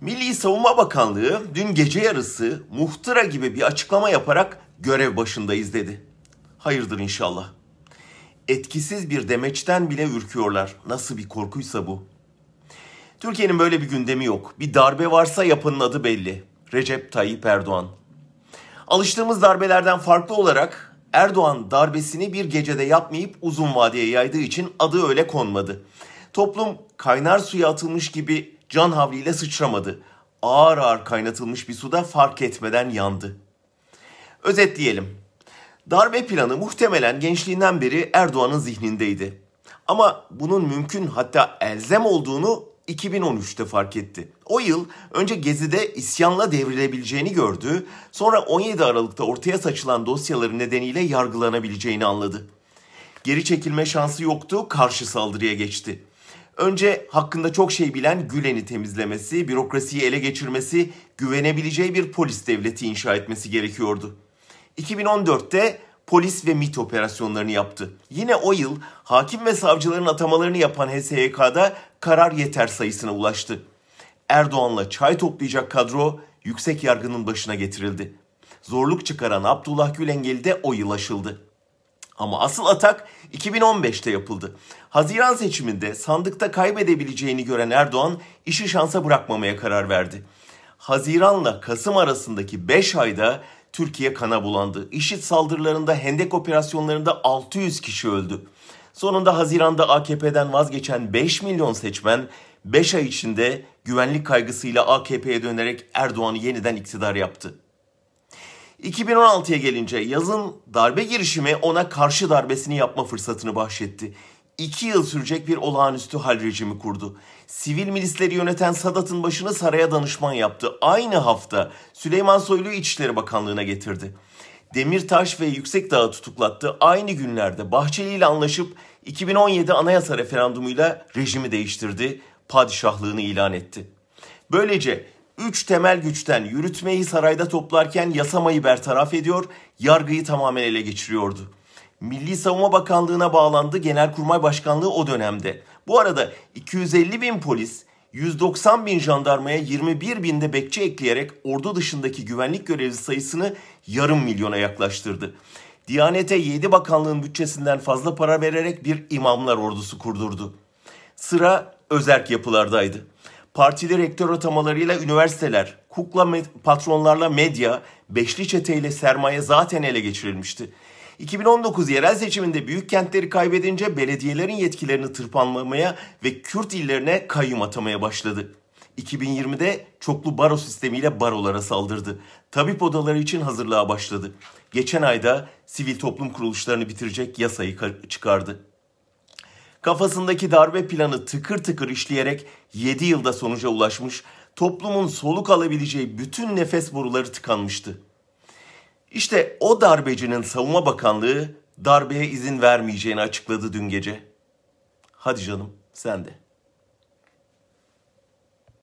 Milli Savunma Bakanlığı dün gece yarısı muhtıra gibi bir açıklama yaparak görev başındayız dedi. Hayırdır inşallah. Etkisiz bir demeçten bile ürküyorlar. Nasıl bir korkuysa bu. Türkiye'nin böyle bir gündemi yok. Bir darbe varsa yapanın adı belli. Recep Tayyip Erdoğan. Alıştığımız darbelerden farklı olarak Erdoğan darbesini bir gecede yapmayıp uzun vadeye yaydığı için adı öyle konmadı. Toplum kaynar suya atılmış gibi can havliyle sıçramadı. Ağır ağır kaynatılmış bir suda fark etmeden yandı. Özetleyelim. Darbe planı muhtemelen gençliğinden beri Erdoğan'ın zihnindeydi. Ama bunun mümkün hatta elzem olduğunu 2013'te fark etti. O yıl önce Gezi'de isyanla devrilebileceğini gördü, sonra 17 Aralık'ta ortaya saçılan dosyaları nedeniyle yargılanabileceğini anladı. Geri çekilme şansı yoktu, karşı saldırıya geçti. Önce hakkında çok şey bilen Gülen'i temizlemesi, bürokrasiyi ele geçirmesi, güvenebileceği bir polis devleti inşa etmesi gerekiyordu. 2014'te polis ve MIT operasyonlarını yaptı. Yine o yıl hakim ve savcıların atamalarını yapan HSYK'da karar yeter sayısına ulaştı. Erdoğan'la çay toplayacak kadro yüksek yargının başına getirildi. Zorluk çıkaran Abdullah Gülengeli de o yıl aşıldı. Ama asıl atak 2015'te yapıldı. Haziran seçiminde sandıkta kaybedebileceğini gören Erdoğan işi şansa bırakmamaya karar verdi. Haziranla Kasım arasındaki 5 ayda Türkiye kana bulandı. İşit saldırılarında, hendek operasyonlarında 600 kişi öldü. Sonunda Haziran'da AKP'den vazgeçen 5 milyon seçmen 5 ay içinde güvenlik kaygısıyla AKP'ye dönerek Erdoğan'ı yeniden iktidar yaptı. 2016'ya gelince yazın darbe girişimi ona karşı darbesini yapma fırsatını bahşetti. İki yıl sürecek bir olağanüstü hal rejimi kurdu. Sivil milisleri yöneten Sadat'ın başını saraya danışman yaptı. Aynı hafta Süleyman Soylu'yu İçişleri Bakanlığı'na getirdi. Demirtaş ve Yüksekdağ'ı tutuklattı. Aynı günlerde Bahçeli ile anlaşıp 2017 anayasa referandumuyla rejimi değiştirdi. Padişahlığını ilan etti. Böylece üç temel güçten yürütmeyi sarayda toplarken yasamayı bertaraf ediyor, yargıyı tamamen ele geçiriyordu. Milli Savunma Bakanlığı'na bağlandı Genelkurmay Başkanlığı o dönemde. Bu arada 250 bin polis, 190 bin jandarmaya 21 binde bekçi ekleyerek ordu dışındaki güvenlik görevlisi sayısını yarım milyona yaklaştırdı. Diyanete 7 bakanlığın bütçesinden fazla para vererek bir imamlar ordusu kurdurdu. Sıra özerk yapılardaydı. Partili rektör atamalarıyla üniversiteler, kukla patronlarla medya, beşli çeteyle sermaye zaten ele geçirilmişti. 2019 yerel seçiminde büyük kentleri kaybedince belediyelerin yetkilerini tırpanlamaya ve Kürt illerine kayyum atamaya başladı. 2020'de çoklu baro sistemiyle barolara saldırdı. Tabip odaları için hazırlığa başladı. Geçen ayda sivil toplum kuruluşlarını bitirecek yasayı çıkardı. Kafasındaki darbe planı tıkır tıkır işleyerek 7 yılda sonuca ulaşmış, toplumun soluk alabileceği bütün nefes boruları tıkanmıştı. İşte o darbecinin savunma bakanlığı darbeye izin vermeyeceğini açıkladı dün gece. Hadi canım sen de.